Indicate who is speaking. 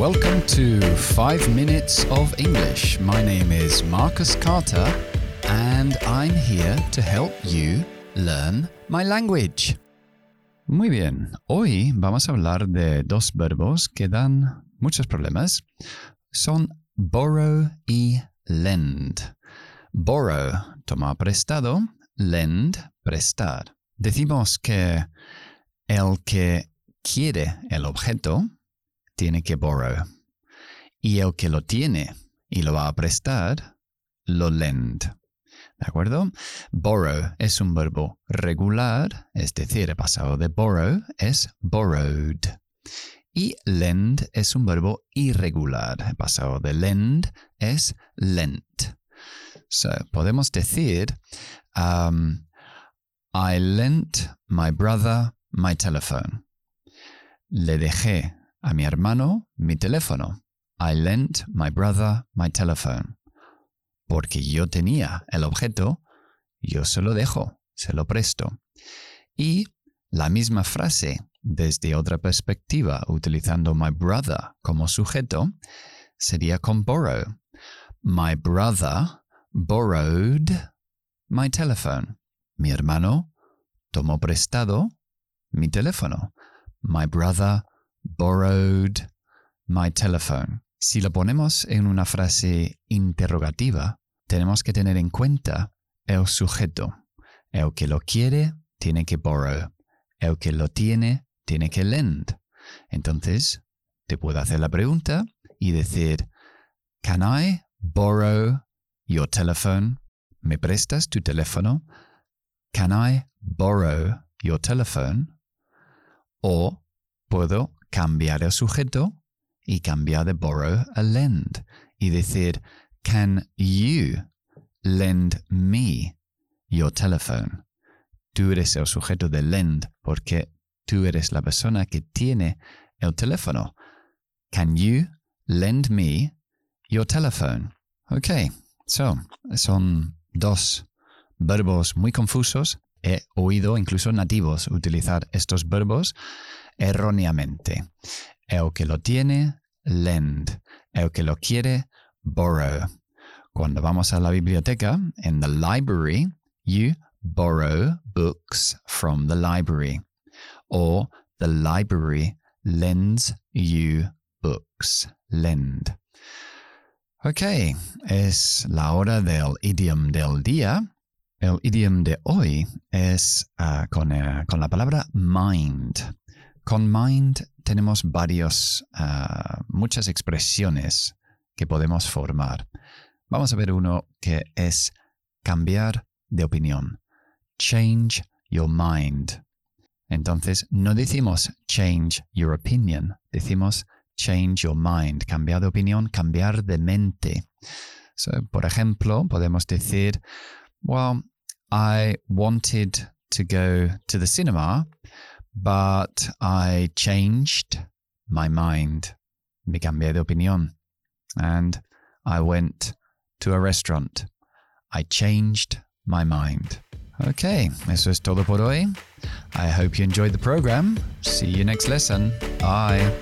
Speaker 1: Welcome to 5 Minutes of English. My name is Marcus Carter, and I'm here to help you learn my language. Muy bien, hoy vamos a hablar de dos verbos que dan muchos problemas. Son borrow y lend. Borrow, tomar prestado, lend, prestar. Decimos que el que quiere el objeto tiene que borrow. Y el que lo tiene y lo va a prestar, lo lend. ¿De acuerdo? Borrow es un verbo regular, es decir, el pasado de borrow es borrowed. Y lend es un verbo irregular. El pasado de lend es lent. So, podemos decir, um, I lent my brother my telephone. Le dejé a mi hermano mi teléfono. I lent my brother my telephone. Porque yo tenía el objeto, yo se lo dejo, se lo presto. Y la misma frase, desde otra perspectiva, utilizando my brother como sujeto, sería con borrow. My brother borrowed my telephone. Mi hermano tomó prestado mi teléfono. My brother borrowed my telephone. Si lo ponemos en una frase interrogativa, tenemos que tener en cuenta el sujeto. El que lo quiere tiene que borrow. El que lo tiene tiene que lend. Entonces, te puedo hacer la pregunta y decir, Can I borrow your telephone? ¿Me prestas tu teléfono? Can I borrow your telephone? O puedo cambiar el sujeto y cambiar de borrow a lend y decir, can you lend me your telephone? Tú eres el sujeto de lend porque tú eres la persona que tiene el teléfono. Can you lend me your telephone? Ok, so, son dos verbos muy confusos. He oído incluso nativos utilizar estos verbos erróneamente. El que lo tiene, lend. El que lo quiere, borrow. Cuando vamos a la biblioteca, en the library, you borrow books from the library. Or the library lends you books. Lend. Ok, es la hora del idiom del día. El idiom de hoy es con, uh, con la palabra mind. Con mind tenemos varios, uh, muchas expresiones que podemos formar. Vamos a ver uno que es cambiar de opinión. Change your mind. Entonces, no decimos change your opinion, decimos change your mind, cambiar de opinión, cambiar de mente. So, por ejemplo, podemos decir, well, I wanted to go to the cinema, but I changed my mind. Me cambié de opinión. And I went to a restaurant. I changed my mind. Okay, eso es todo por hoy. I hope you enjoyed the program. See you next lesson. Bye.